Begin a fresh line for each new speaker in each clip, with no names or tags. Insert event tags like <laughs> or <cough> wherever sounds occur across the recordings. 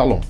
Shalom.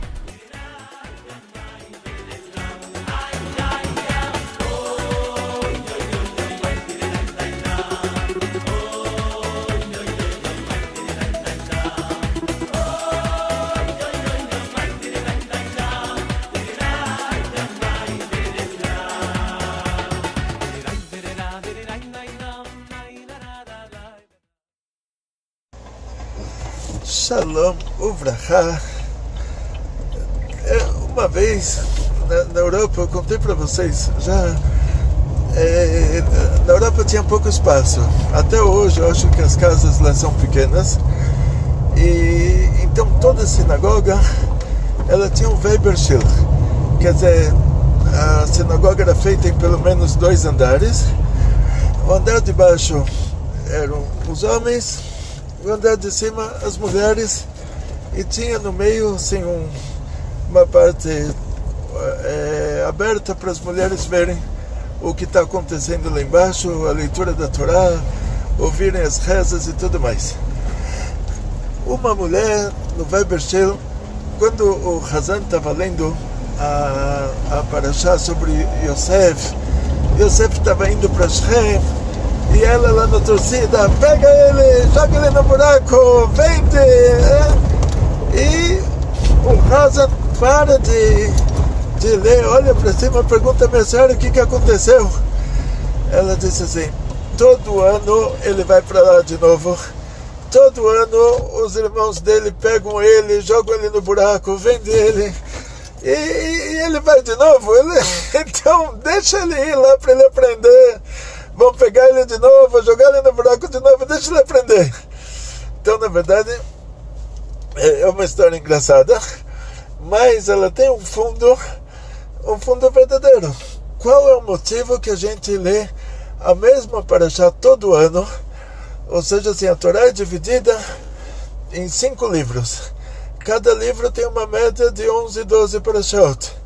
Shalom Uvrahá. Uma vez na, na, Europa, eu contei para vocês, já é, na Europa tinha pouco espaço. Até hoje eu acho que as casas lá são pequenas. E então toda sinagoga ela tinha um Weberschil. Quer dizer, a sinagoga era feita em pelo menos dois andares. O andar de baixo eram os homens andar de cima as mulheres e tinha no meio assim um, uma parte é, aberta para as mulheres verem o que está acontecendo lá embaixo, a leitura da Torá, ouvirem as rezas e tudo mais. Uma mulher no Webershel, quando o Hazan estava lendo a, a Parashá sobre Yosef, Yosef estava indo para Shem, e ela lá na torcida, pega ele, joga ele no buraco, vende. E o Hazan para de, de ler, olha para cima, pergunta a minha senhora o que, que aconteceu. Ela disse assim, todo ano ele vai para lá de novo. Todo ano os irmãos dele pegam ele, jogam ele no buraco, vendem ele. E, e, ele vai de novo. Ele, <laughs> então deixa ele ir lá para ele aprender vão pegar ele de novo, jogar ele no buraco de novo, deixa ele aprender. Então, na verdade, é uma história engraçada, mas ela tem um fundo, um fundo verdadeiro. Qual é o motivo que a gente lê a mesma paraxá todo ano? Ou seja, assim, a Torá é dividida em cinco livros. Cada livro tem uma média de 11, 12 parashot.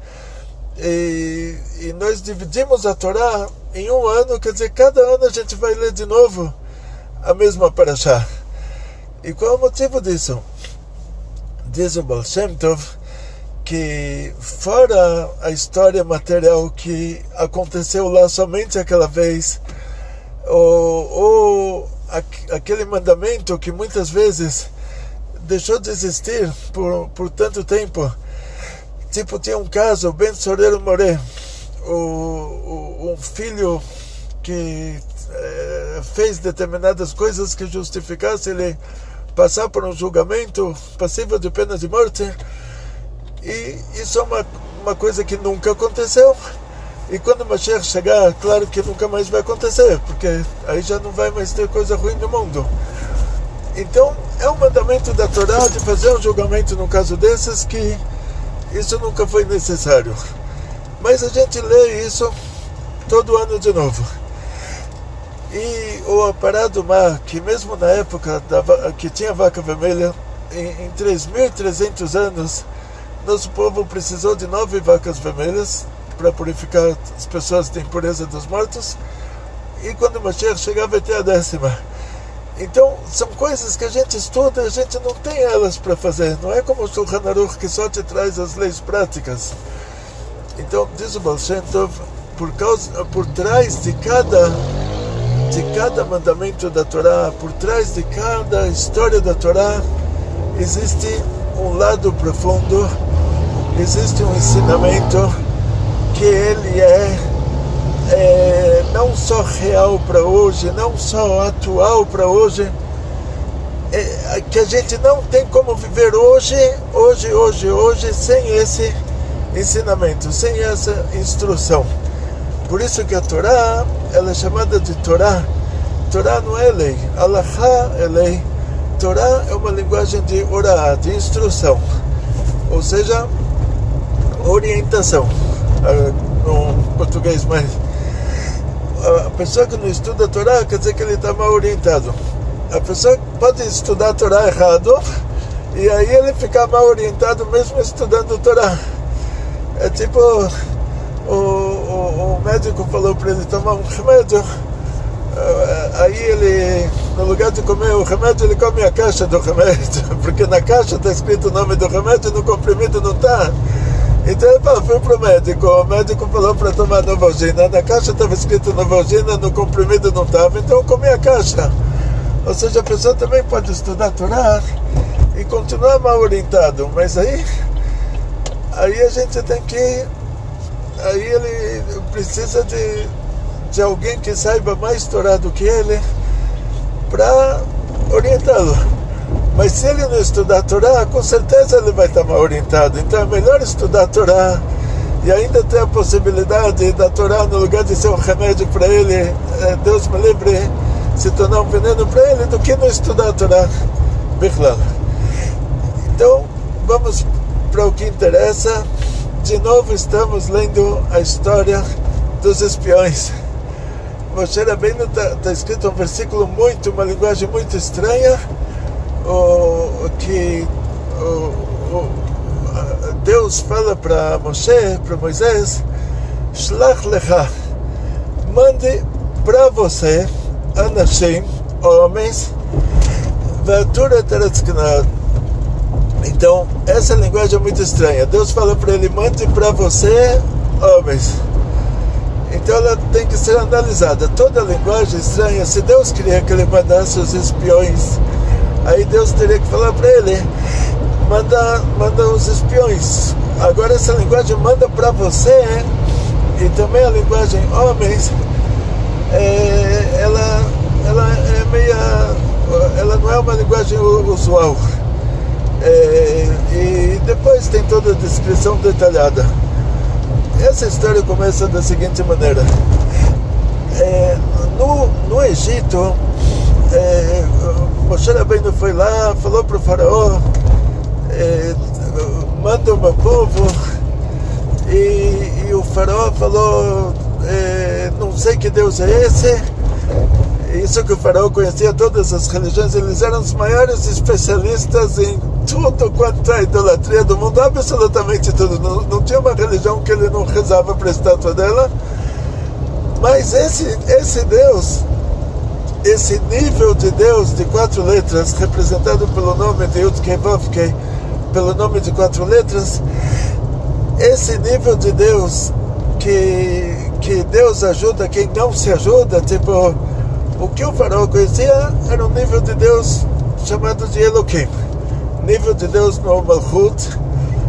E, e nós dividimos a Torá em um ano, quer dizer, cada ano a gente vai ler de novo a mesma paraxá. E qual é o motivo disso? Diz o Baal Shem Tov que fora a história material que aconteceu lá somente aquela vez, ou, ou aquele mandamento que muitas vezes deixou de existir por, por tanto tempo. Tipo, tinha um caso, Ben Sorero Moré, o, o, um filho que é, fez determinadas coisas que justificasse ele passar por um julgamento passível de pena de morte. E isso é uma, uma coisa que nunca aconteceu. E quando o Mashiach chegar, claro que nunca mais vai acontecer, porque aí já não vai mais ter coisa ruim no mundo. Então, é um mandamento da Torá de fazer um julgamento num caso desses que isso nunca foi necessário. Mas a gente lê isso todo ano de novo. E o Aparado Mar, que mesmo na época da, que tinha vaca vermelha, em, em 3.300 anos, nosso povo precisou de nove vacas vermelhas para purificar as pessoas da impureza dos mortos. E quando Mashiach chegar, vai ter a décima. Então, são coisas que a gente estuda, a gente não tem elas para fazer. Não é como o Shulchan Aruch que só te traz as leis práticas. Então, diz o Baal Shem Tov, por, causa, por trás de cada, de cada mandamento da Torá, por trás de cada história da Torá, existe um lado profundo, existe um ensinamento que ele é, é não só real para hoje, não só atual para hoje, é, que a gente não tem como viver hoje, hoje, hoje, hoje, sem esse ensinamento, sem essa instrução. Por isso que a Torá, ela é chamada de Torá. Torá não é lei, Allahá é lei. Torá é uma linguagem de orá, de instrução, ou seja, orientação, ah, no português mais. A pessoa que não estuda a Torá quer dizer que ele está mal orientado. A pessoa pode estudar a Torá errado e aí ele fica mal orientado mesmo estudando a Torá. É tipo, o, o, o médico falou para ele tomar um remédio, eh, aí ele, no lugar de comer o remédio, ele come a caixa do remédio, <laughs> porque na caixa está escrito o nome do remédio e no comprimido não está. Então falou, fui para o médico, o médico falou para tomar Novalgina, na caixa estava escrito Novalgina, no comprimido não estava, então eu comi a caixa. Ou seja, a pessoa também pode estudar Torá e continuar mal orientado, mas aí aí a gente tem que. Aí ele precisa de, de alguém que saiba mais Torá do que ele para orientá-lo. Mas se ele não estudar Torá, com certeza ele vai estar mal orientado. Então é melhor estudar Torá e ainda ter a possibilidade da Torá, no lugar de ser um remédio para ele, é, Deus me livre, se tornar um veneno para ele, do que não estudar Torá. Bichlal. Então, vamos para o que interessa, de novo estamos lendo a história dos espiões. Moshe Rabbeinu está tá escrito um versículo muito, uma linguagem muito estranha, o, que Deus fala para Moshe, para Moisés, Shlach lecha, mande para você, Anashim, homens, Vatura Teretzknad, então, essa linguagem é muito estranha. Deus fala para ele: mande para você homens. Então, ela tem que ser analisada. Toda linguagem estranha, se Deus queria que ele mandasse os espiões, aí Deus teria que falar para ele: manda, manda os espiões. Agora, essa linguagem manda para você, e também a linguagem homens, é, ela, ela é meia. Ela não é uma linguagem usual. É, e depois tem toda a descrição detalhada. Essa história começa da seguinte maneira: é, no, no Egito, é, Moshe Rabbeinu foi lá, falou para o faraó, é, manda o meu povo, e, e o faraó falou, é, não sei que Deus é esse, isso que o faraó conhecia todas as religiões, eles eram os maiores especialistas em tudo quanto é idolatria do mundo, absolutamente tudo. Não, não tinha uma religião que ele não rezava para a estátua dela. Mas esse, esse Deus, esse nível de Deus de quatro letras, representado pelo nome de Yudkei Vavkei, pelo nome de quatro letras, esse nível de Deus que, que Deus ajuda quem não se ajuda, tipo, o que o faraó conhecia era um nível de Deus chamado de Elohim nível de Deus no Malchut,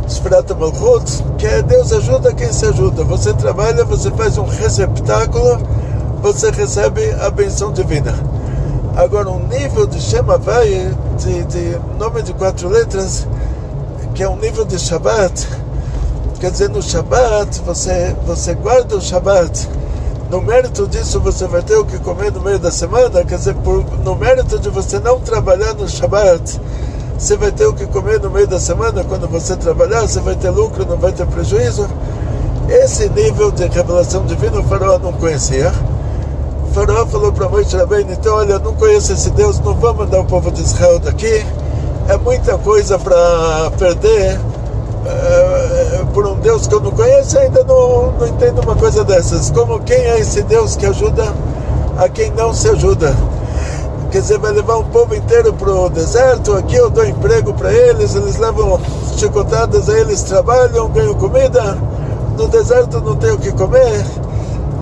Sfrat Malchut, que é Deus ajuda quem se ajuda. Você trabalha, você faz um receptáculo, você recebe a benção divina. Agora, um nível de Shema Vai, de, de nome de quatro letras, que é um nível de Shabbat, quer dizer, no Shabbat, você, você guarda o Shabbat. No mérito disso, você vai ter o que comer no meio da semana, quer dizer, por, no mérito de você não trabalhar no Shabbat, você vai ter o que comer no meio da semana, quando você trabalhar, você vai ter lucro, não vai ter prejuízo. Esse nível de revelação divina o faraó não conhecia. Faraó falou para Moisés Rabbeinu, então olha, eu não conheço esse Deus, não vou mandar o povo de Israel daqui. É muita coisa para perder é, por um Deus que eu não conheço, ainda não, não entendo uma coisa dessas. Como quem é esse Deus que ajuda a quem não se ajuda? quer dizer, vai levar um povo inteiro para o deserto, aqui eu dou emprego para eles, eles levam chicotadas, aí eles trabalham, ganham comida, no deserto não tem o que comer,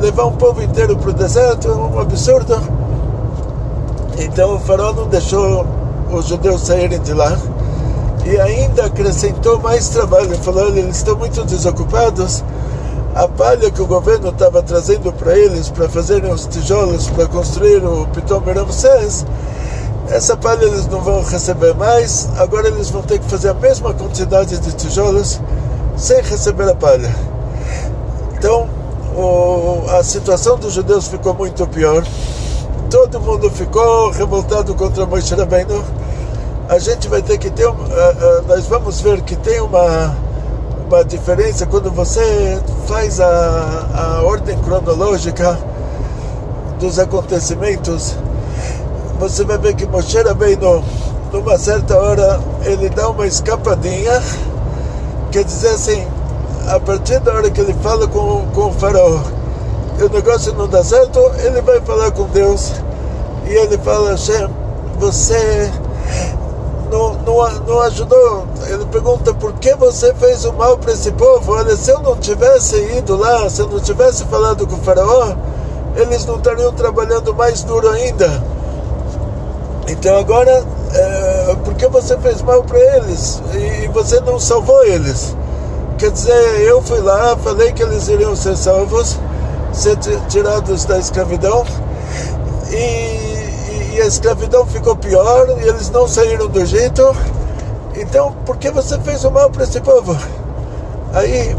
levar um povo inteiro para o deserto é um absurdo. Então o faraó não deixou os judeus saírem de lá e ainda acrescentou mais trabalho. Falou: eles estão muito desocupados. A palha que o governo estava trazendo para eles para fazerem os tijolos para construir o Pitom Ramsés, essa palha eles não vão receber mais. Agora eles vão ter que fazer a mesma quantidade de tijolos sem receber a palha. Então o, a situação dos judeus ficou muito pior. Todo mundo ficou revoltado contra Moisés Rabbeinu a gente vai ter que ter, uh, uh, nós vamos ver que tem uma, uma diferença quando você faz a, a ordem cronológica dos acontecimentos. Você vai ver que Moshe Rabbeinu, numa certa hora, ele dá uma escapadinha, quer dizer assim, a partir da hora que ele fala com, com o faraó, e o negócio não dá certo, ele vai falar com Deus e ele fala, Hashem, você não, não, não ajudou. Ele pergunta por que você fez o mal para esse povo. Olha, se eu não tivesse ido lá, se eu não tivesse falado com o faraó, eles não estariam trabalhando mais duro ainda. Então agora, é, por que você fez mal para eles e, e você não salvou eles? Quer dizer, eu fui lá, falei que eles iriam ser salvos, ser tirados da escravidão e e a escravidão ficou pior e eles não saíram do Egito. Então, por que você fez o mal para esse povo? Aí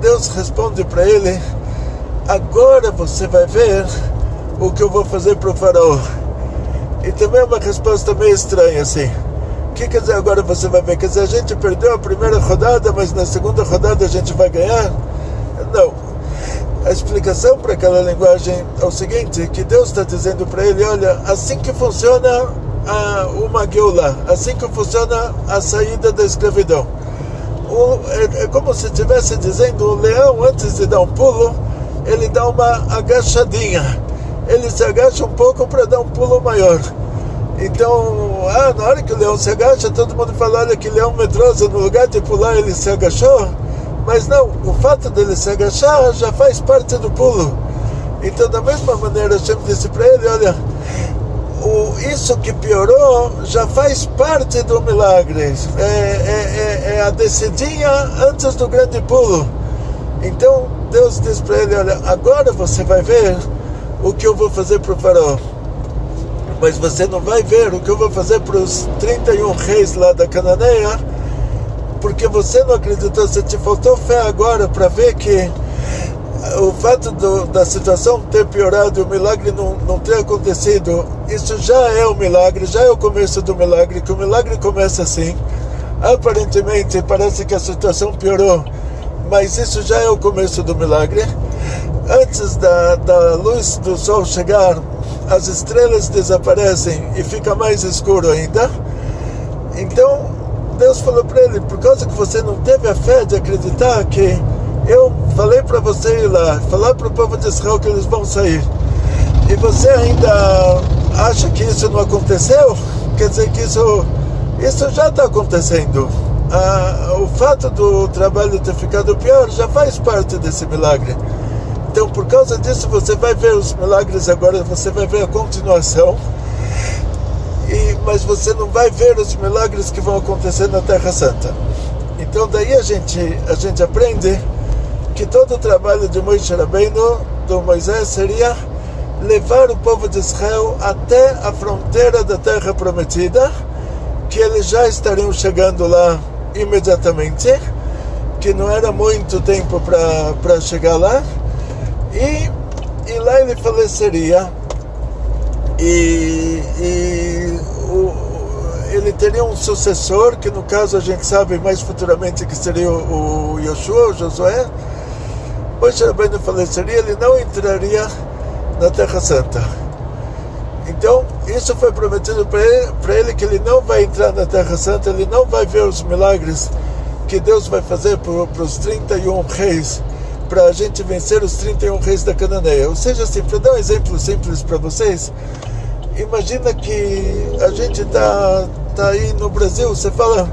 Deus responde para ele: Agora você vai ver o que eu vou fazer para o faraó. E também é uma resposta meio estranha assim. Que quer dizer agora você vai ver? Quer dizer, a gente perdeu a primeira rodada, mas na segunda rodada a gente vai ganhar? Não a explicação para aquela linguagem é o seguinte, que Deus está dizendo para ele, olha, assim que funciona a, uma gueula, assim que funciona a saída da escravidão. O, é, é, como se estivesse dizendo, o leão antes de dar um pulo, ele dá uma agachadinha. Ele se agacha um pouco para dar um pulo maior. Então, ah, na hora que o leão se agacha, todo mundo fala, olha que leão medroso, no lugar de pular ele se agachou mas não, o fato dele se agachar já faz parte do pulo. Então, da mesma maneira, sempre disse para ele: olha, o, isso que piorou já faz parte do milagre. É, é, é, é a descidinha antes do grande pulo. Então, Deus diz para ele: olha, agora você vai ver o que eu vou fazer para o faraó. Mas você não vai ver o que eu vou fazer para os 31 reis lá da Cananeia porque você não acreditou, você te faltou fé agora para ver que o fato do, da situação ter piorado e o milagre não, não ter acontecido, isso já é o um milagre, já é o começo do milagre, que o milagre começa assim. Aparentemente parece que a situação piorou, mas isso já é o começo do milagre. Antes da, da luz do sol chegar, as estrelas desaparecem e fica mais escuro ainda. Então, Deus falou para ele, por causa que você não teve a fé de acreditar que eu falei para você ir lá, falar para o povo de Israel que eles vão sair, e você ainda acha que isso não aconteceu, quer dizer que isso, isso já está acontecendo. Ah, o fato do trabalho ter ficado pior já faz parte desse milagre. Então, por causa disso, você vai ver os milagres agora, você vai ver a continuação e, mas você não vai ver os milagres que vão acontecer na Terra Santa. Então daí a gente, a gente aprende que todo o trabalho de Moisés Rabbeinu, do Moisés, seria levar o povo de Israel até a fronteira da Terra Prometida, que eles já estariam chegando lá imediatamente, que não era muito tempo para chegar lá, e, e lá ele faleceria e, e o, ele teria um sucessor, que no caso a gente sabe mais futuramente que seria o, o Yoshua, o Josué. Moshe Rabbeinu faleceria, ele não entraria na Terra Santa. Então, isso foi prometido para ele, ele, que ele não vai entrar na Terra Santa, ele não vai ver os milagres que Deus vai fazer para os 31 reis, para a gente vencer os 31 reis da Cananeia. Ou seja, assim, para dar um exemplo simples para vocês, imagina que a gente tá, tá aí no Brasil, você fala,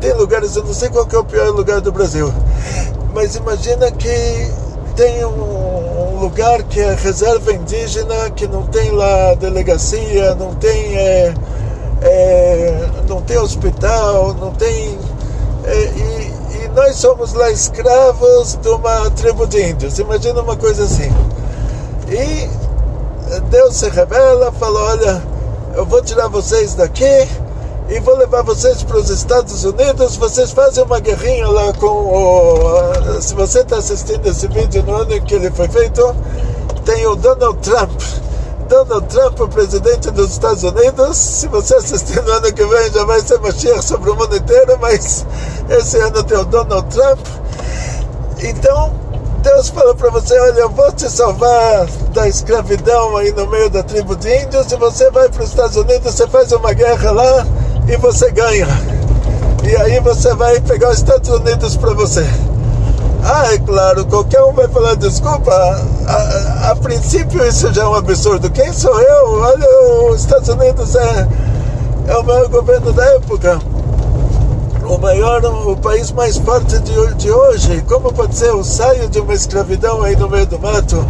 tem lugares, eu não sei qual é o pior lugar do Brasil, Mas imagina que tem um, um, lugar que é reserva indígena, que não tem lá delegacia, não tem, é, é, não tem hospital, não tem. É, nós somos lá escravos de uma tribo de índios. Imagina uma coisa assim. E Deus se revela, fala: Olha, eu vou tirar vocês daqui e vou levar vocês para os Estados Unidos. Vocês fazem uma guerrinha lá com o. Se você está assistindo esse vídeo no ano em que ele foi feito, tem o Donald Trump. Donald Trump, o presidente dos Estados Unidos. Se você assistir no ano que vem, já vai ser Mashiach sobre o mundo inteiro, mas esse ano tem o Donald Trump. Então, Deus fala para você: Olha, eu vou te salvar da escravidão aí no meio da tribo de índios. E você vai para os Estados Unidos, você faz uma guerra lá e você ganha. E aí você vai pegar os Estados Unidos para você. Ah, é claro, qualquer um vai falar desculpa. A, a, princípio isso já é um absurdo. Quem sou eu? Olha, os Estados Unidos é, é o maior governo da época. O maior, o país mais forte de, de hoje. Como pode ser? Eu saio de uma escravidão aí no meio do mato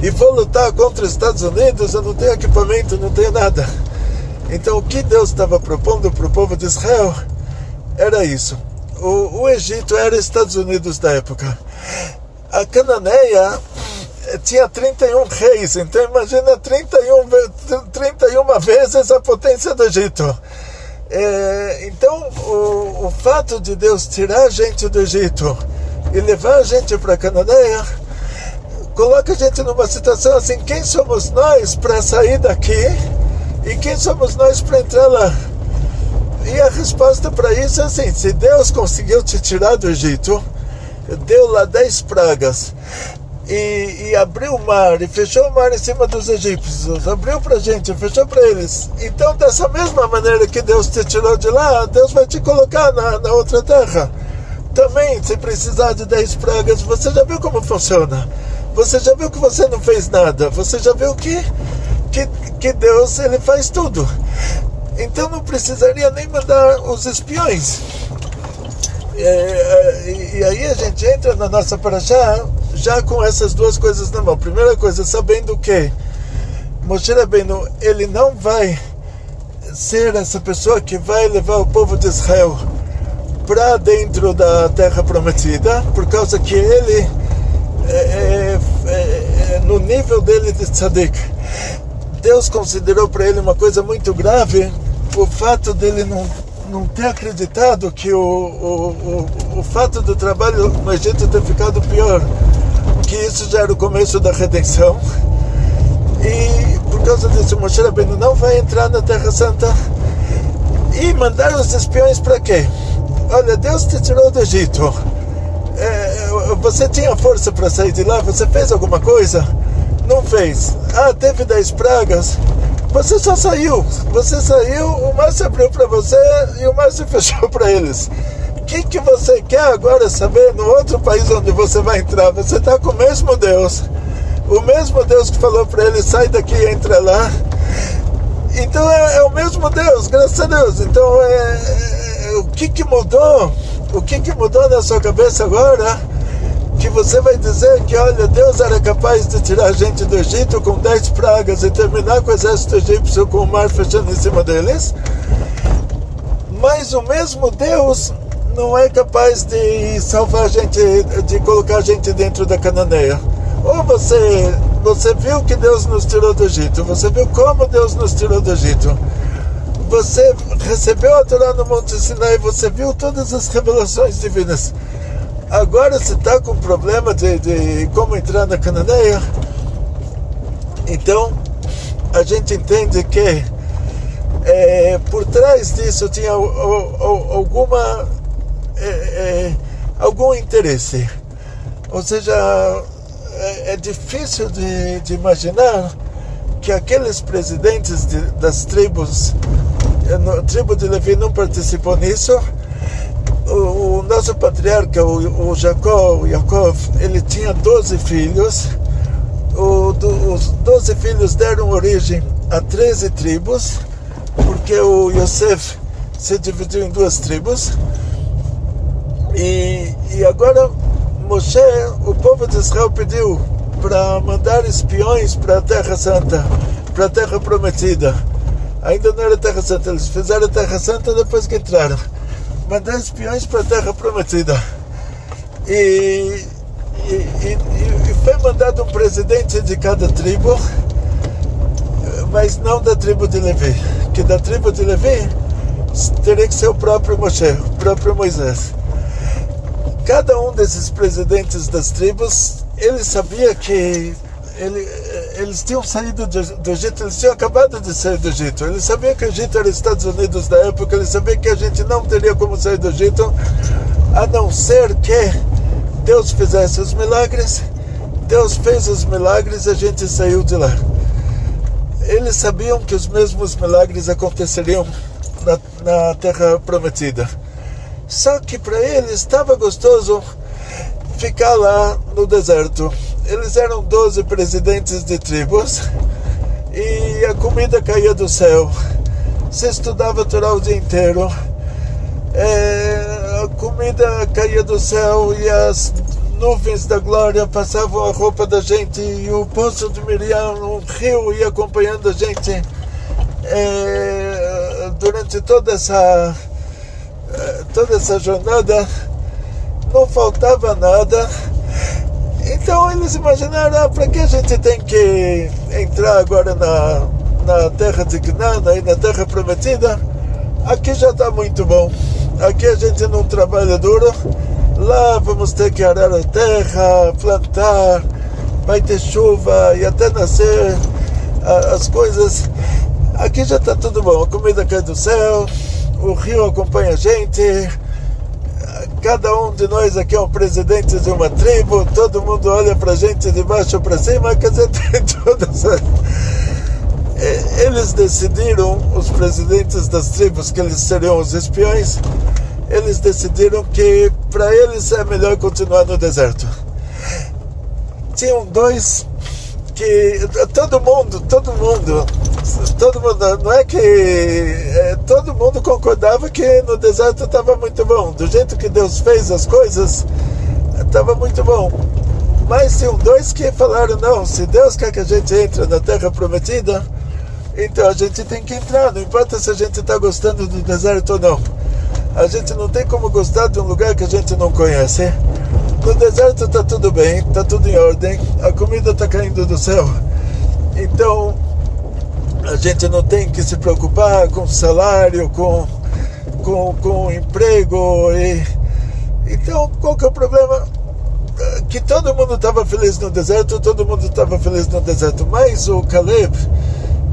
e vou lutar contra os Estados Unidos. Eu não tenho equipamento, não tenho nada. Então, o que Deus estava propondo para o povo de Israel era isso. O, o Egito era Estados Unidos da época. A Cananeia eh, tinha 31 reis, então imagina 31, 31 vezes a potência do Egito. É, então, o, o fato de Deus tirar a gente do Egito e levar a gente para a Cananeia coloca a gente numa situação assim: quem somos nós para sair daqui? E quem somos nós para entrar lá? E a resposta para isso é assim: se Deus conseguiu te tirar do Egito, deu lá dez pragas e, e, abriu o mar e fechou o mar em cima dos egípcios, abriu para gente, fechou para eles. Então, dessa mesma maneira que Deus te tirou de lá, Deus vai te colocar na, na outra terra. Também, se precisar de dez pragas, você já viu como funciona. Você já viu que você não fez nada. Você já viu que que, que Deus ele faz tudo. Então não precisaria nem mandar os espiões. É, é, e, e, aí a gente entra na nossa paraxá já com essas duas coisas na mão. Primeira coisa, sabendo que Moshe Rabbeinu, ele não vai ser essa pessoa que vai levar o povo de Israel para dentro da terra prometida, por causa que ele, é, é, é, é no nível dele de tzadik, Deus considerou para ele uma coisa muito grave o fato dele não, não ter acreditado que o, o, o, o fato do trabalho no Egito ter ficado pior, que isso já era o começo da redenção. E por causa disso, Moshe Rabbeinu não vai entrar na Terra Santa. E mandaram os espiões para quê? Olha, Deus te tirou do Egito. É, você tinha força para sair de lá? Você fez alguma coisa? não fez. Ah, teve 10 pragas. Você só saiu. Você saiu, o mar se abriu para você e o mar se <laughs> fechou para eles. O que, que você quer agora saber no outro país onde você vai entrar? Você está com o mesmo Deus. O mesmo Deus que falou para ele, sai daqui e entra lá. Então é, é, o mesmo Deus, graças a Deus. Então é, é, o que, que mudou? O que, que mudou na sua cabeça agora? Que você vai dizer que, olha, Deus era capaz de tirar a gente do Egito com dez pragas e terminar com o exército egípcio com o mar fechando em cima deles. Mas o mesmo Deus não é capaz de salvar a gente, de colocar a gente dentro da cananeia. Ou você, você viu que Deus nos tirou do Egito, você viu como Deus nos tirou do Egito. Você recebeu a Torá no Monte Sinai, você viu todas as revelações divinas. Agora você está com problema de, de como entrar na Cananeia. Então a gente entende que é, por trás disso tinha alguma é, é, algum interesse. Ou seja, é, é difícil de, de, imaginar que aqueles presidentes de, das tribos, a tribo de Levi não participou nisso o, nosso patriarca, o, o Jacó, o Yaakov, ele tinha 12 filhos. O, do, os 12 filhos deram origem a 13 tribos, porque o Yosef se dividiu em duas tribos. E, e agora Moshe, o povo de Israel pediu para mandar espiões para a Terra Santa, para a Terra Prometida. Ainda não era Terra Santa, eles fizeram a Terra Santa depois que entraram. Mandar espiões para a Terra Prometida. E, e, e, e foi mandado um presidente de cada tribo, mas não da tribo de Levi. Que da tribo de Levi teria que ser o próprio Moshe, o próprio Moisés. Cada um desses presidentes das tribos, ele sabia que ele, eles tinham saído do, do, Egito, eles tinham acabado de sair do Egito. Ele sabia que o Egito era Estados Unidos da época, ele sabia que a gente não teria como sair do Egito, a não ser que Deus fizesse os milagres. Deus fez os milagres a gente saiu de lá. Eles sabiam que os mesmos milagres aconteceriam na, na Terra Prometida. Só que para eles estava gostoso ficar lá no deserto. Eles eram 12 presidentes de tribos e a comida caía do céu. Se estudava Torá o dia inteiro. É, a comida caía do céu e as nuvens da glória passavam a roupa da gente e o poço de Miriam, um rio, ia acompanhando a gente é, durante toda essa é, toda essa jornada não faltava nada. Então eles imaginaram, ah, para que a gente tem que entrar agora na, na terra de e na terra prometida? Aqui já está muito bom. Aqui a gente não trabalha duro. Lá vamos ter que arar a terra, plantar, vai ter chuva e até nascer as coisas. Aqui já está tudo bom. A comida cai do céu, o rio acompanha a gente Cada um de nós aqui é um presidente de uma tribo, todo mundo olha para a gente de baixo para cima, quer dizer, <laughs> tem todas as... Eles decidiram, os presidentes das tribos, que eles seriam os espiões, eles decidiram que para eles é melhor continuar no deserto. Tinham dois que todo mundo, todo mundo, todo mundo, não é que é, todo mundo concordava que no deserto estava muito bom, do jeito que Deus fez as coisas, estava muito bom. Mas tinham dois que falaram não, se Deus quer que a gente entre na Terra Prometida, então a gente tem que entrar, não importa se a gente está gostando do deserto ou não. A gente não tem como gostar de um lugar que a gente não conhece. No deserto está tudo bem, está tudo em ordem, a comida está caindo do céu. Então a gente não tem que se preocupar com salário, com, com, com emprego. E, então qual que é o problema? Que todo mundo estava feliz no deserto, todo mundo estava feliz no deserto, mas o Caleb,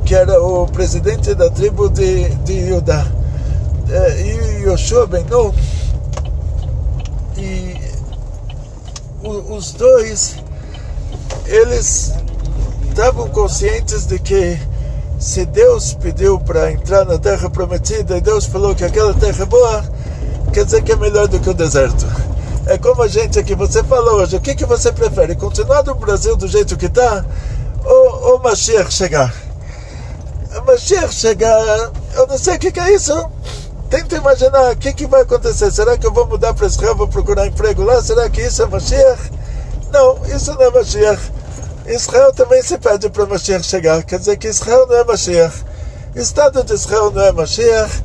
que era o presidente da tribo de, de Judá, eh, e Yoshua Ben Nun, e os dois, eles estavam conscientes de que se Deus pediu para entrar na terra prometida e Deus falou que aquela terra é boa, quer dizer que é melhor do que o deserto. É como a gente aqui, você falou hoje, o que, que você prefere? Continuar no Brasil do jeito que está ou, ou Mashiach chegar? Mashiach chegar, eu não sei o que, que é isso. Tenta imaginar o que, que vai acontecer. Será que eu vou mudar para Israel, vou procurar emprego lá? Será que isso é Mashiach? Não, isso não é Mashiach. Israel também se pede para Mashiach chegar. Quer dizer que Israel não é Mashiach. Estado de Israel não é Mashiach.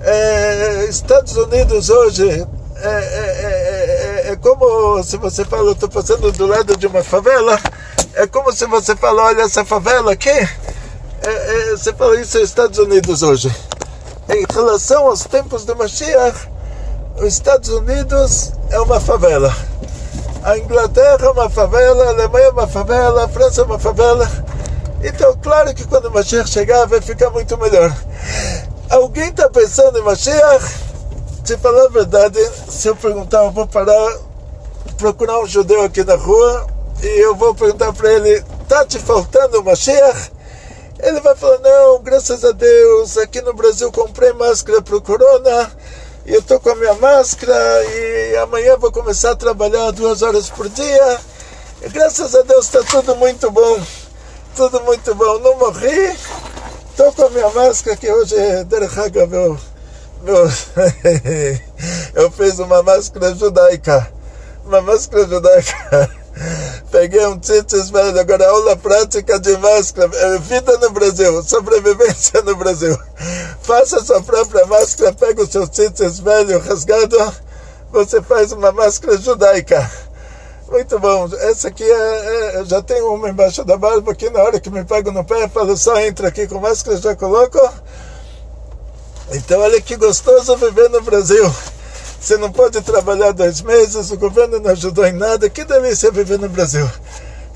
É, Estados Unidos hoje é, é, é, como se você fala, eu estou passando do lado de uma favela. É como se você fala, olha essa favela aqui. você fala isso é Estados Unidos hoje em relação aos tempos do Mashiach, os Estados Unidos é uma favela. A Inglaterra é uma favela, a Alemanha é uma favela, a França é uma favela. Então, claro que quando o Mashiach chegar vai ficar muito melhor. Alguém está pensando em Mashiach? Se falar a verdade, se eu perguntar, eu vou parar, procurar um judeu aqui na rua e eu vou perguntar para ele: está te faltando o Mashiach? Ele vai falar: Não, graças a Deus, aqui no Brasil comprei máscara para o corona e eu estou com a minha máscara e amanhã vou começar a trabalhar duas horas por dia. E graças a Deus está tudo muito bom, tudo muito bom. Não morri, estou com a minha máscara que hoje é Derhaga, meu, meu <laughs> eu fiz uma máscara judaica. uma máscara judaica. <laughs> Peguei um tzitz velho, agora aula prática de máscara, é, vida no Brasil, sobrevivência no Brasil. Faça sua própria máscara, pega o seu tzitz velho rasgado, você faz uma máscara judaica. Muito bom. Essa aqui é, é, já tem uma embaixo da barba aqui na hora que me pego no pé, falo só entra aqui com máscara, já coloco. Então olha que gostoso viver no Brasil. Você não pode trabalhar dois meses, o governo não ajudou em nada. Que delícia viver no Brasil.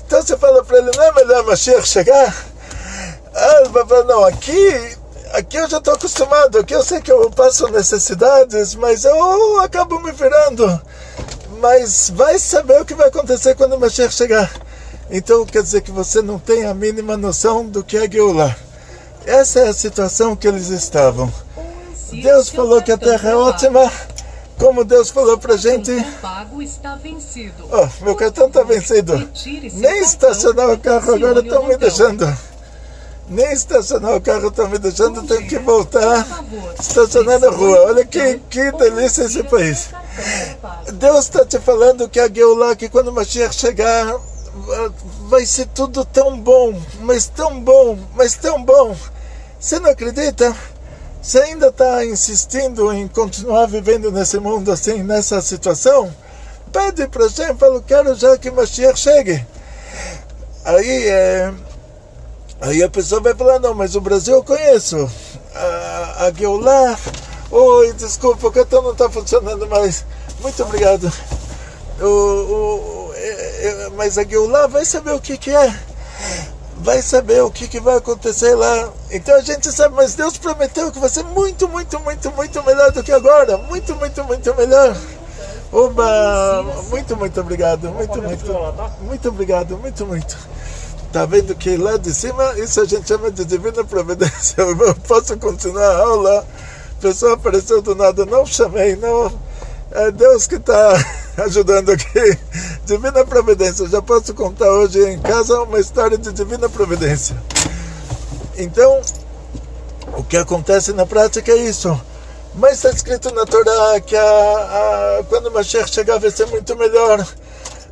Então você fala para ele, não é melhor Mashiach chegar? Ah, não, aqui, aqui eu já estou acostumado, aqui eu sei que eu passo necessidades, mas eu acabo me virando. Mas vai saber o que vai acontecer quando o Mashiach chegar. Então quer dizer que você não tem a mínima noção do que é Geulah. Essa é a situação que eles estavam. Deus falou que a terra é ótima como Deus falou pra gente. Oh, meu cartão está vencido. Nem estacionar o carro agora estão me deixando. Nem estacionar o carro estão me deixando, tenho que voltar estacionar na rua. Olha que, que delícia esse país. Deus está te falando que a Geulah, que quando o Mashiach chegar, vai ser tudo tão bom, mas tão bom, mas tão bom. Você não acredita? Você ainda está insistindo em continuar vivendo nesse mundo assim, nessa situação? Pede para Hashem, fala, quero já que Mashiach chegue. Aí, é, aí a pessoa vai falar, não, mas o Brasil eu conheço. A, a oi, desculpa, o cartão não está funcionando mais. Muito obrigado. O, o, é, é, mas a Geulah vai saber o que, que é vai saber o que, que vai acontecer lá. Então a gente sabe, mas Deus prometeu que vai ser muito, muito, muito, muito melhor do que agora. Muito, muito, muito melhor. Oba! Muito, muito obrigado. Muito, muito. Muito obrigado, muito, muito. Tá vendo que lá de cima, isso a gente chama de divina providência. <laughs> Eu posso continuar a aula. A pessoa apareceu do nada, não chamei, não. É Deus que está ajudando aqui. <laughs> Divina Providência. Já posso contar hoje em casa uma história de Divina Providência. Então, o que acontece na prática é isso. Mas está escrito na Torá que a, a, quando o Mashiach chegar vai ser muito melhor.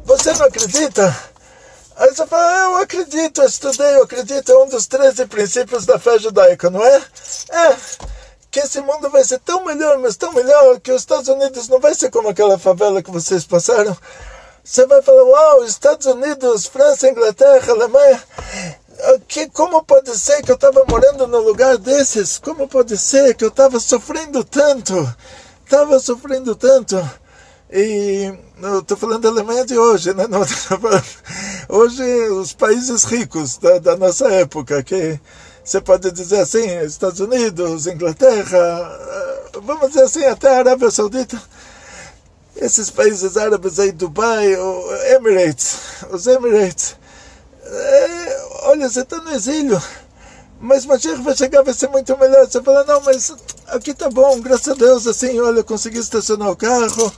Você não acredita? Aí você fala, eu acredito, eu estudei, eu acredito, é um dos 13 princípios da fé judaica, não é? É que esse mundo vai ser tão melhor, mas tão melhor, que os Estados Unidos não vai ser como aquela favela que vocês passaram. Você vai falar, uau, Estados Unidos, França, Inglaterra, Alemanha. Que, como pode ser que eu estava morando num lugar desses? Como pode ser que eu estava sofrendo tanto? Estava sofrendo tanto. E eu estou falando da Alemanha de hoje, né? Não, <laughs> hoje, os países ricos da, da nossa época, que você pode dizer assim, Estados Unidos, Inglaterra, eh, vamos dizer assim, até a Arábia Saudita, esses países árabes aí, Dubai, o Emirates, os Emirates, é, olha, você está no exílio, mas Mashiach vai chegar, vai ser muito melhor. Você fala, não, mas aqui tá bom, graças a Deus, assim, olha, consegui estacionar o carro,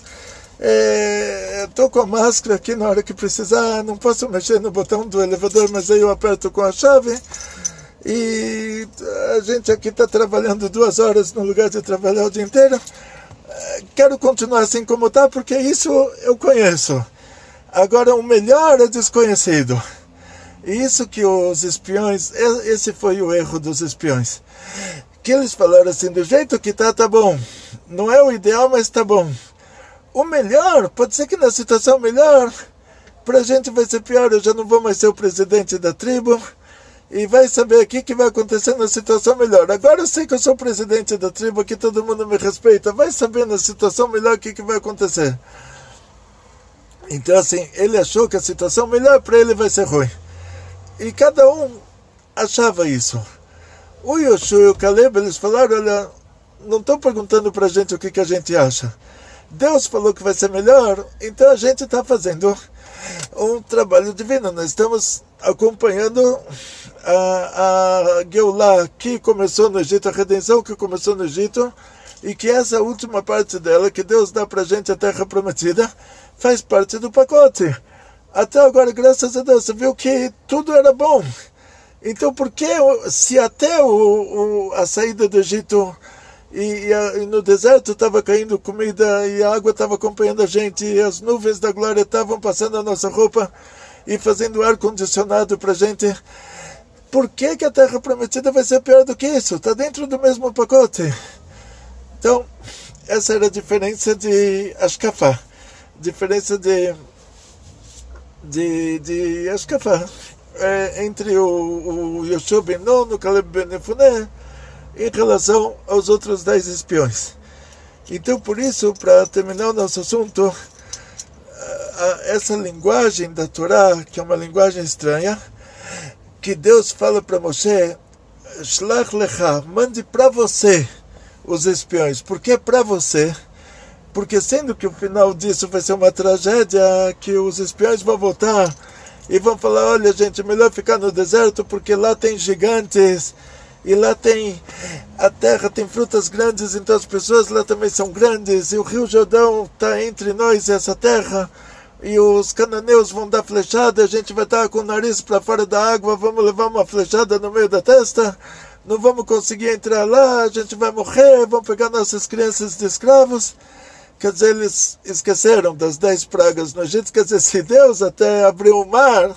estou é, com a máscara aqui na hora que precisar, não posso mexer no botão do elevador, mas aí eu aperto com a chave. E a gente aqui está trabalhando duas horas no lugar de trabalhar o dia inteiro. Quero continuar assim como está, porque isso eu conheço. Agora, o melhor é desconhecido. Isso que os espiões, esse foi o erro dos espiões. Que eles falaram assim, do jeito que está, tá bom. Não é o ideal, mas tá bom. O melhor, pode ser que na situação melhor, para a gente vai ser pior, eu já não vou mais ser o presidente da tribo e vai saber aqui que vai acontecer na situação melhor. Agora eu sei que eu sou presidente da tribo, que todo mundo me respeita. Vai saber na situação melhor o que, que vai acontecer. Então, assim, ele achou que a situação melhor para ele vai ser ruim. E cada um achava isso. O Yoshua e o Caleb, eles falaram, olha, não estão perguntando para a gente o que, que a gente acha. Deus falou que vai ser melhor, então a gente está fazendo um trabalho divino. Nós estamos acompanhando a, a Geulah que começou no Egito, a redenção que começou no Egito, e que essa última parte dela, que Deus dá para a gente a terra prometida, faz parte do pacote. Até agora, graças a Deus, você viu que tudo era bom. Então, por que, se até o, o, a saída do Egito e, e, e no deserto estava caindo comida e a água estava acompanhando a gente e as nuvens da glória estavam passando a nossa roupa e fazendo ar condicionado para a gente. Por que, que a terra prometida vai ser pior do que isso? Está dentro do mesmo pacote. Então, essa era a diferença de Ashkafá, diferença de de, de Ashkafá é, entre o, o Yoshua ben Nun, o Caleb ben Nefuné, em relação aos outros dez espiões. Então, por isso, para terminar o nosso assunto, essa linguagem da Torá, que é uma linguagem estranha, que Deus fala para Moshe, Shlach lecha, mande para você os espiões. Por que para você? Porque sendo que o final disso vai ser uma tragédia, que os espiões vão voltar e vão falar, olha gente, é melhor ficar no deserto porque lá tem gigantes, e lá tem a terra tem frutas grandes, então as pessoas lá também são grandes, e o Rio Jordão está entre nós e essa terra, e os cananeus vão dar flechada, a gente vai estar com o nariz para fora da água, vamos levar uma flechada no meio da testa, não vamos conseguir entrar lá, a gente vai morrer, vão pegar nossas crianças de escravos. Quer dizer, eles esqueceram das dez pragas no Egito, quer dizer, se Deus até abriu o mar,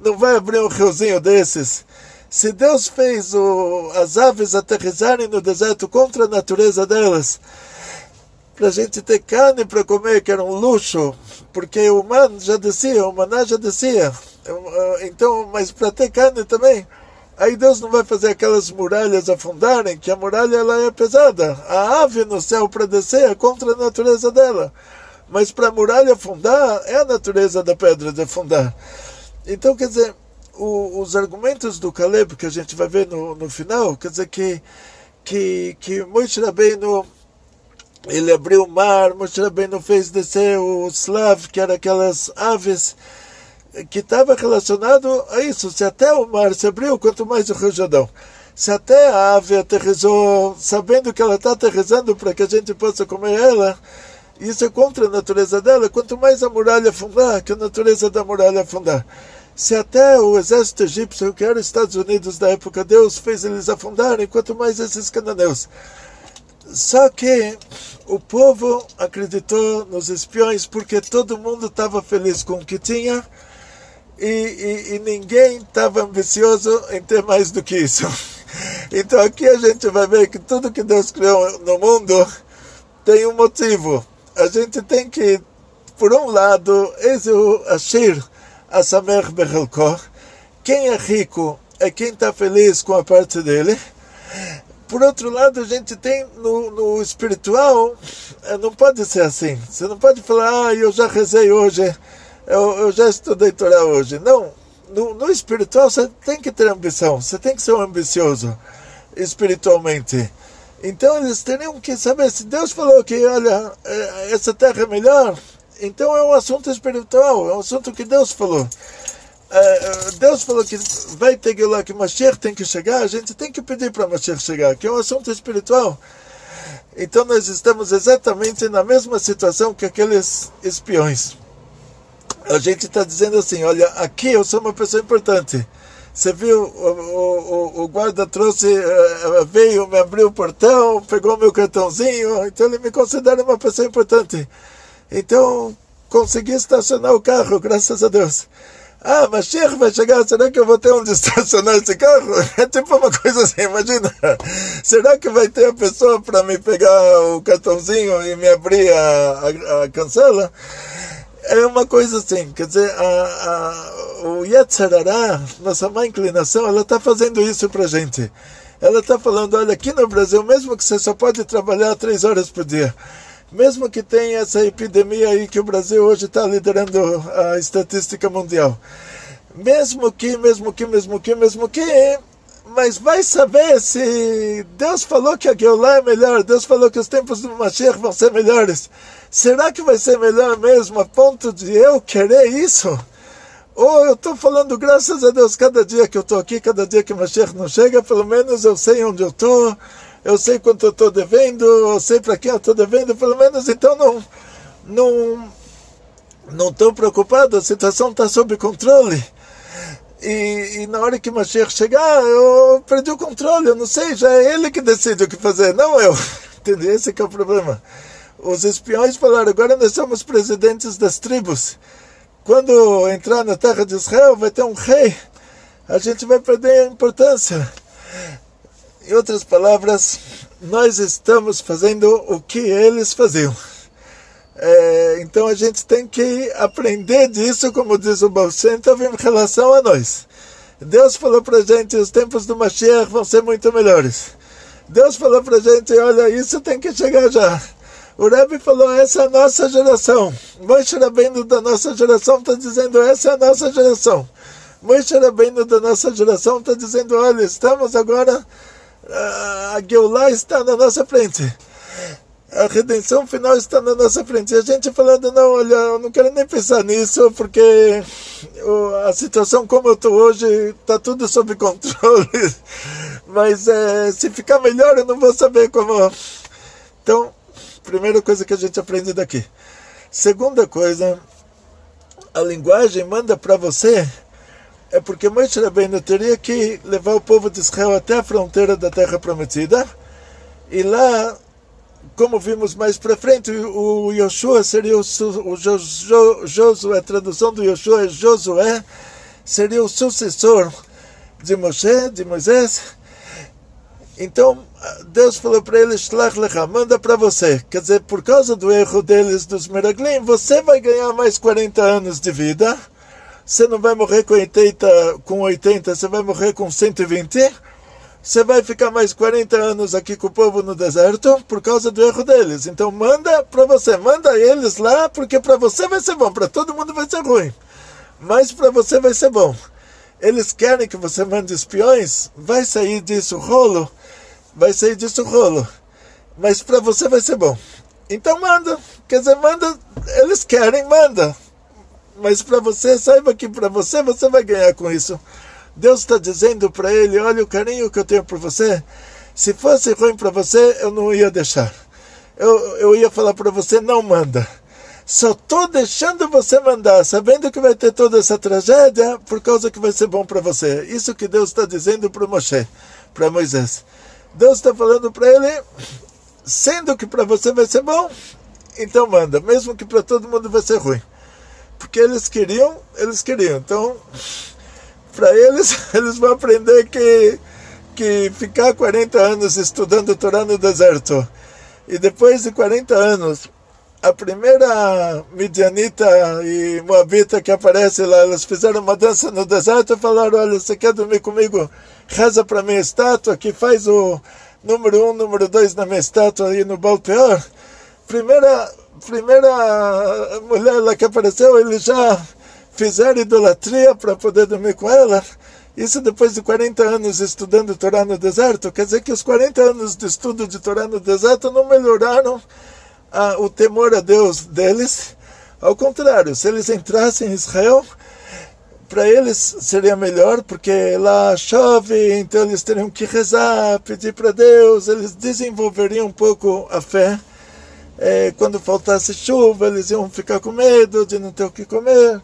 não vai abrir um riozinho desses. Se Deus fez o, as aves aterrizarem no deserto contra a natureza delas, para a gente ter carne para comer, que era um luxo, porque o man já descia, o maná já descia. Então, mas para ter carne também, aí Deus não vai fazer aquelas muralhas afundarem, que a muralha ela é pesada. A ave no céu para descer é contra a natureza dela. Mas para a muralha afundar, é a natureza da pedra de afundar. Então, quer dizer, o, os argumentos do Caleb que a gente vai ver no, no final, quer dizer que que que Moshe Rabbeinu ele abriu o mar, Moshe Rabbeinu fez descer o Slav, que era aquelas aves que estava relacionado a isso. Se até o mar se abriu, quanto mais o Rio Jordão. Se até a ave aterrizou, sabendo que ela está aterrizando para que a gente possa comer ela, isso é contra a natureza dela. Quanto mais a muralha afundar, que a natureza da muralha afundar. Se até o exército egípcio, que era os Estados Unidos da época, Deus fez eles afundarem, quanto mais esses cananeus. Só que o povo acreditou nos espiões porque todo mundo estava feliz com o que tinha e, e, e ninguém estava ambicioso em ter mais do que isso. <laughs> Então aqui a gente vai ver que tudo que Deus criou no mundo tem um motivo. A gente tem que, por um lado, esse o Ashir, Asamer Bechelko. Quem é rico é quem está feliz com a parte dele. Por outro lado, a gente tem no, no espiritual, eh, não pode ser assim. Você não pode falar, ah, eu já rezei hoje, eu, eu já estudei Torá hoje. Não, no, no espiritual você tem que ter ambição, você tem que ser um ambicioso espiritualmente. Então eles teriam que saber, se Deus falou que, olha, eh, essa terra é melhor, então é um assunto espiritual, é um assunto que Deus falou. É, Deus falou que vai ter que lá que Mashiach tem que chegar, a gente tem que pedir para Mashiach chegar, que é um assunto espiritual. Então nós estamos exatamente na mesma situação que aqueles espiões. A gente está dizendo assim, olha, aqui eu sou uma pessoa importante. Você viu, o, o, o, guarda trouxe, eh, veio, me abriu o portão, pegou meu cartãozinho, então ele me considera uma pessoa importante. Então, consegui estacionar o carro, graças a Deus. Ah, mas Sheikh vai chegar, será que eu vou ter onde <laughs> estacionar esse carro? É tipo uma coisa assim, imagina. Será que vai ter a pessoa para me pegar o cartãozinho e me abrir a, a, a cancela? É uma coisa assim, quer dizer, a, a, o Yetzirará, nossa má inclinação, ela está fazendo isso para gente. Ela está falando, olha, aqui no Brasil, mesmo que você só pode trabalhar três horas por dia, mesmo que tenha essa epidemia aí que o Brasil hoje está liderando a estatística mundial. Mesmo que, mesmo que, mesmo que, mesmo que, mas vai saber se Deus falou que a Geulah é melhor, Deus falou que os tempos do Mashiach vão ser melhores. Será que vai ser melhor mesmo a ponto de eu querer isso? Ou eu estou falando, graças a Deus, cada dia que eu estou aqui, cada dia que o Mashiach não chega, pelo menos eu sei onde eu estou, eu sei quanto eu estou devendo, eu sei para quem eu estou devendo, pelo menos então não não não preocupado, a situação está sob controle. E, e, na hora que Mashiach chegar, eu perdi o controle, eu não sei, já é ele que decide o que fazer, não eu. <laughs> Entendeu? Esse é o problema. Os espiões falaram, agora nós somos presidentes das tribos. Quando entrar na terra de Israel, vai ter um rei. A gente vai perder a importância. Em outras palavras, nós estamos fazendo o que eles faziam. É, então a gente tem que aprender disso, como diz o Baal em relação a nós. Deus falou para gente, os tempos do Mashiach vão ser muito melhores. Deus falou para gente, olha, isso tem que chegar já. O Rebbe falou, essa é a nossa geração. Moshe Rabbeinu da nossa geração está dizendo, essa é a nossa geração. Moshe Rabbeinu da nossa geração está dizendo, olha, estamos agora, a Geulah está na nossa frente a redenção final está na nossa frente. E a gente falando, não, olha, eu não quero nem pensar nisso, porque a situação como eu estou hoje está tudo sob <laughs> controle. Mas é, se ficar melhor, eu não vou saber como. Então, primeira coisa que a gente aprende daqui. Segunda coisa, a linguagem manda para você é porque Moshe Rabbeinu teria que levar o povo de Israel até a fronteira da Terra Prometida e lá como vimos mais para frente, o Yoshua seria o, o Josué, a tradução do Yoshua é Josué, seria o sucessor de de Moisés. Então, Deus falou para ele, Shlach lecha, manda para você. Quer dizer, por causa do erro deles, dos Meraglim, você vai ganhar mais 40 anos de vida. Você não vai morrer com 80, com 80 você vai morrer com 120 você vai ficar mais 40 anos aqui com o povo no deserto por causa do erro deles. Então manda para você, manda eles lá, porque para você vai ser bom, para todo mundo vai ser ruim. Mas para você vai ser bom. Eles querem que você mande espiões, vai sair disso rolo, vai sair disso rolo. Mas para você vai ser bom. Então manda, quer dizer, manda, eles querem, manda. Mas para você, saiba que para você você vai ganhar com isso. Deus está dizendo para ele: Olha o carinho que eu tenho por você. Se fosse ruim para você, eu não ia deixar. Eu, eu ia falar para você: Não manda. Só estou deixando você mandar, sabendo que vai ter toda essa tragédia, por causa que vai ser bom para você. Isso que Deus está dizendo para Moshe, para Moisés. Deus está falando para ele, sendo que para você vai ser bom, então manda, mesmo que para todo mundo vai ser ruim. Porque eles queriam, eles queriam. Então, para eles, <laughs> eles vão aprender que, que ficar 40 anos estudando Torá no deserto e depois de 40 anos, a primeira Midianita e Moabita que aparece lá, elas fizeram uma dança no deserto e falaram: Olha, você quer dormir comigo? Reza para minha estátua, que faz o número um, número dois na minha estátua aí no Balpeor. Primeira, primeira mulher lá que apareceu, ele já fizeram idolatria para poder dormir com ela, isso depois de 40 anos estudando Torá no deserto, quer dizer que os 40 anos de estudo de Torá no deserto não melhoraram a, o temor a Deus deles. Ao contrário, se eles entrassem em Israel, para eles seria melhor, porque lá chove, então eles teriam que rezar, pedir para Deus, eles desenvolveriam um pouco a fé. É, quando faltasse chuva, eles iam ficar com medo de não ter o que comer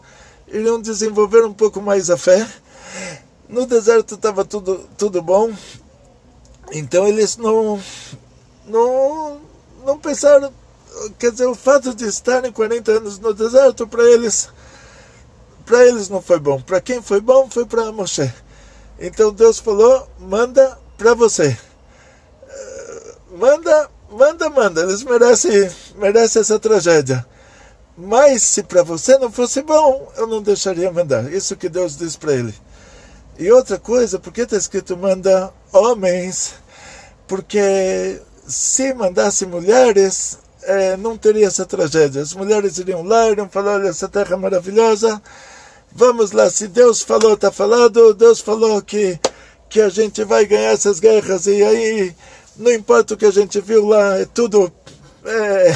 iriam desenvolver um pouco mais a fé. No deserto estava tudo, tudo bom, então eles não, não, não pensaram. Quer dizer, o fato de estarem 40 anos no deserto, para eles, para eles não foi bom. Para quem foi bom, foi para Moshe. Então Deus falou: manda para você. Eh, manda, manda, manda. Eles merecem, merecem essa tragédia. Mas se para você não fosse bom, eu não deixaria mandar. Isso que Deus diz para ele. E outra coisa, por que está escrito manda homens? Porque se mandasse mulheres, é, não teria essa tragédia. As mulheres iriam lá, iriam falar, olha, essa terra é maravilhosa. Vamos lá, se Deus falou, está falado. Deus falou que, que a gente vai ganhar essas guerras. E aí, não importa o que a gente viu lá, é tudo... É,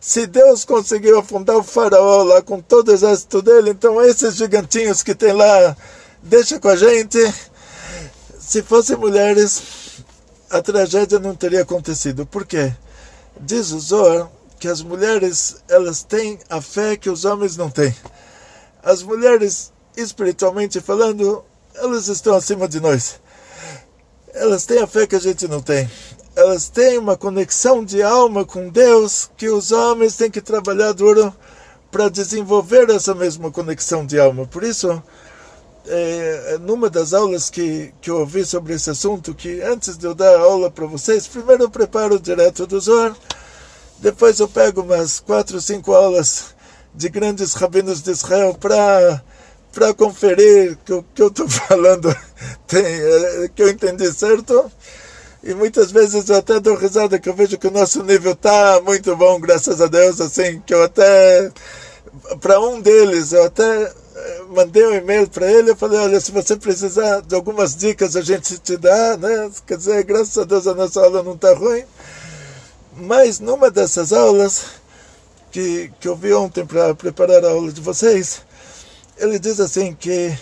se Deus conseguiu afundar o faraó lá com todo o exército dele, então esses gigantinhos que tem lá, deixa com a gente. Se fossem mulheres, a tragédia não teria acontecido. Por quê? Diz o Zohar que as mulheres elas têm a fé que os homens não têm. As mulheres, espiritualmente falando, elas estão acima de nós. Elas têm a fé que a gente não tem. elas têm uma conexão de alma com Deus que os homens têm que trabalhar duro para desenvolver essa mesma conexão de alma. Por isso, é, numa das aulas que, que eu ouvi sobre esse assunto, que antes de eu dar a aula para vocês, primeiro eu preparo direto do Zohar, depois eu pego umas quatro, cinco aulas de grandes rabinos de Israel para para conferir que o que eu estou <laughs> falando tem, é, que eu entendi certo. E muitas vezes eu até dou risada que eu vejo que o nosso nível tá muito bom, graças a Deus, assim, que eu até para um deles, eu até eh, mandei um e-mail para ele, eu falei, olha, se você precisar de algumas dicas a gente te dá, né? Quer dizer, graças a Deus a nossa aula não está ruim. Mas numa dessas aulas que, que eu vi ontem para preparar a aula de vocês, ele diz assim que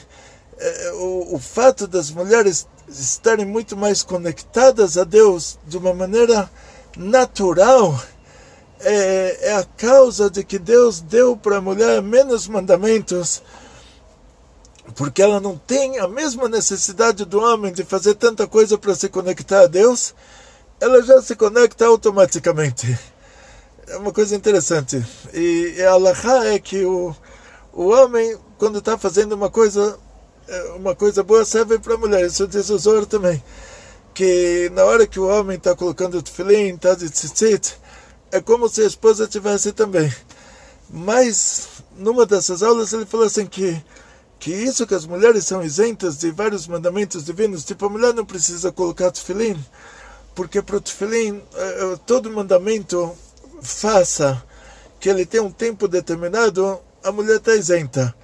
é, o, o fato das mulheres estarem muito mais conectadas a Deus de uma maneira natural é, é a causa de que Deus deu para a mulher menos mandamentos, porque ela não tem a mesma necessidade do homem de fazer tanta coisa para se conectar a Deus, ela já se conecta automaticamente. É uma coisa interessante. E, e a Allahá é que o, o homem, quando está fazendo uma coisa é, uma coisa boa serve para a mulher. Isso diz o Zohar também. Que na hora que o homem está colocando o tefilim, está de tzitzit, é como se a esposa tivesse também. Mas, numa dessas aulas, ele falou assim que que isso que as mulheres são isentas de vários mandamentos divinos, tipo, a mulher não precisa colocar tefilim, porque para o tefilim, é, é, todo mandamento faça que ele tenha um tempo determinado, a mulher está isenta.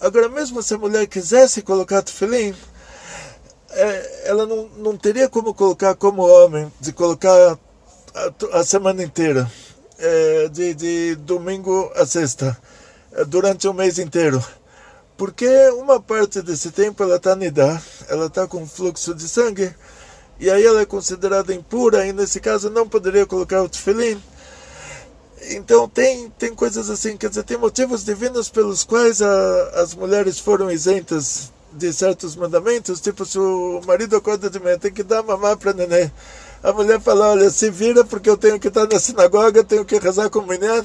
Agora, mesmo se a mulher quisesse colocar tefilim, é, ela não, não teria como colocar como homem, de colocar a, a semana inteira, é, de, de domingo a sexta, é, durante o mês inteiro. Porque uma parte desse tempo ela está nidá, ela está com fluxo de sangue, e aí ela é considerada impura, e nesse caso não poderia colocar o tefilim. Então tem, tem coisas assim, quer dizer, tem motivos divinos pelos quais a, as mulheres foram isentas de certos mandamentos, tipo se o marido acorda de manhã, tem que dar mamar para neném. A mulher fala, olha, se vira porque eu tenho que estar na sinagoga, tenho que rezar com menino.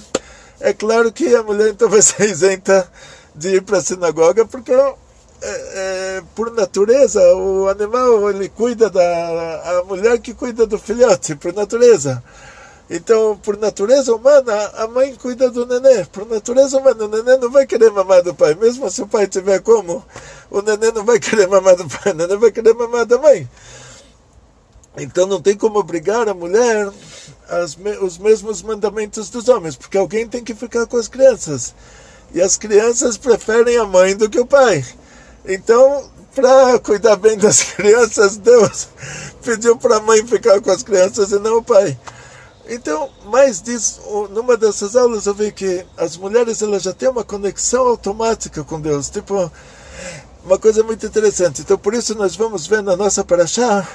É claro que a mulher então <laughs> vai ser isenta de ir para a sinagoga, porque é, é, por natureza o animal ele cuida da a mulher que cuida do filhote por natureza então, por natureza humana, a mãe cuida do nenê. Por natureza humana, o nenê não vai querer mamar do pai. Mesmo se o pai tiver como, o nenê não vai querer mamar do pai, o nenê vai querer mamar da mãe. Então não tem como obrigar a mulher as, os mesmos mandamentos dos homens, porque alguém tem que ficar com as crianças. E as crianças preferem a mãe do que o pai. Então, para cuidar bem das <laughs> crianças, Deus pediu para a mãe ficar com as crianças e não o pai. Então, mais disso, numa dessas aulas eu vi que as mulheres elas já têm uma conexão automática com Deus, tipo, uma coisa muito interessante. Então, por isso nós vamos ver na nossa paraxá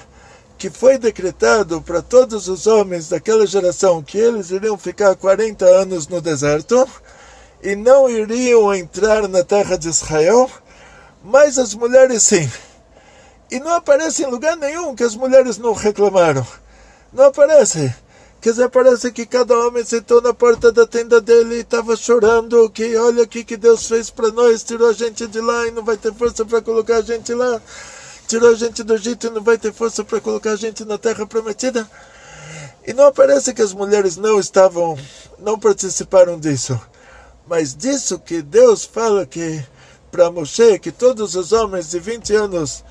que foi decretado para todos os homens daquela geração que eles iriam ficar 40 anos no deserto e não iriam entrar na terra de Israel, mas as mulheres sim. E não aparece em lugar nenhum que as mulheres não reclamaram. Não aparece. Quer parece que cada homem sentou na porta da tenda dele e estava chorando que olha o que, que Deus fez para nós, tirou a gente de lá e não vai ter força para colocar a gente lá, tirou a gente do Egito e não vai ter força para colocar a gente na terra prometida. E não parece que as mulheres não estavam, não participaram disso. Mas disso que Deus fala que para Moshe, que todos os homens de 20 anos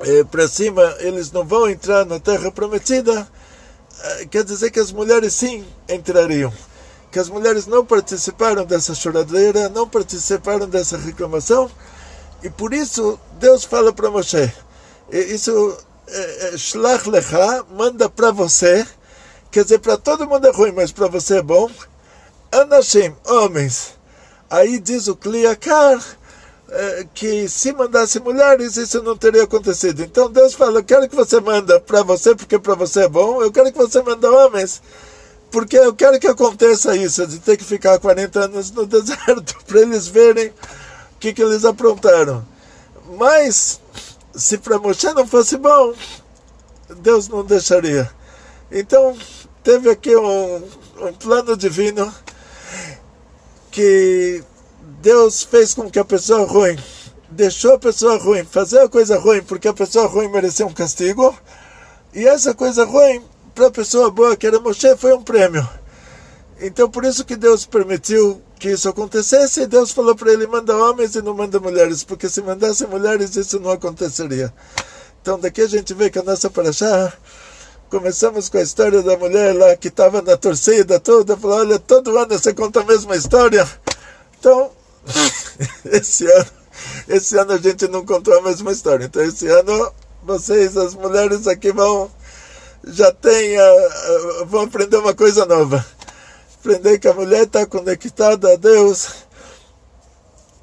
eh, para cima, eles não vão entrar na terra prometida, quer dizer que as mulheres sim entrariam. Que as mulheres não participaram dessa choradeira, não participaram dessa reclamação, e por isso Deus fala para Moshe: isso é, é Shlach Lecha, manda para você, quer dizer, para todo mundo é ruim, mas para você é bom. Anashim, homens. Aí diz o Kliakar, que se mandasse mulheres isso não teria acontecido. Então Deus fala: eu quero que você manda para você porque para você é bom. Eu quero que você manda homens porque eu quero que aconteça isso de ter que ficar 40 anos no <laughs> deserto para eles verem o que, que eles aprontaram. Mas se para Moshe não fosse bom, Deus não deixaria. Então, teve aqui um, um plano divino que Deus fez com que a pessoa ruim deixou a pessoa ruim fazer a coisa ruim porque a pessoa ruim mereceu um castigo e essa coisa ruim para a pessoa boa que era Moshe foi um prêmio. Então por isso que Deus permitiu que isso acontecesse e Deus falou para ele manda homens e não manda mulheres porque se mandasse mulheres isso não aconteceria. Então daqui a gente vê que a nossa paraxá começamos com a história da mulher lá que estava na torcida toda, falou, olha, todo ano você conta a mesma história. Então, <laughs> esse ano, esse ano a gente não contou a mesma história. Então esse ano vocês, as mulheres aqui vão já tem, uh, vão aprender uma coisa nova. Aprender que a mulher está conectada a Deus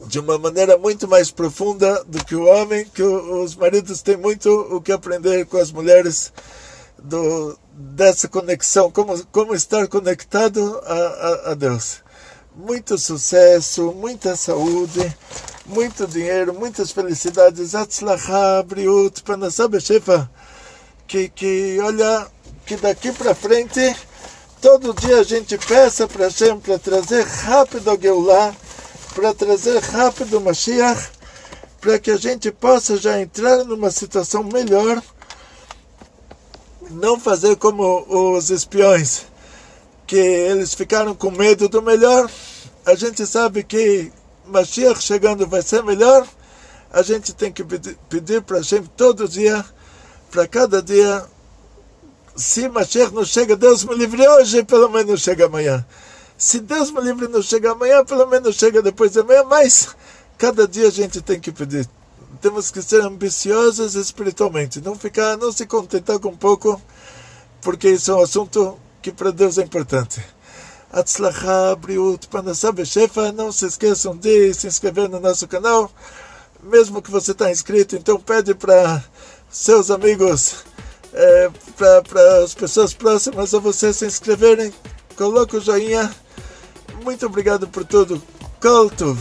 de uma maneira muito mais profunda do que o homem, que os maridos têm muito o que aprender com as mulheres do, dessa conexão, como, como estar conectado a, a, a Deus. Muito sucesso, muita saúde, muito dinheiro, muitas felicidades. Atzlacha, Briut, Panasab Shefa. Que, que, olha, que daqui para frente, todo dia a gente peça para Hashem para trazer rápido a Geulah, para trazer rápido o Mashiach, para que a gente possa já entrar numa situação melhor não fazer como os espiões, que eles ficaram com medo do melhor. A gente sabe que Mashiach chegando vai ser melhor. A gente tem que pedir para gente todo dia, para cada dia. Se Mashiach não chega, Deus me livre hoje, pelo menos chega amanhã. Se Deus me livre não chega amanhã, pelo menos chega depois de amanhã, mas cada dia a gente tem que pedir temos que ser ambiciosos espiritualmente, não ficar, não se contentar com pouco, porque isso é um assunto que para Deus é importante. Atzlacha, Briut, Panasab Shefa, não se esqueçam de se inscrever no nosso canal, mesmo que você está inscrito, então pede para seus amigos, é, para as pessoas próximas a você se inscreverem, coloque o joinha. Muito obrigado por tudo. Koltuv.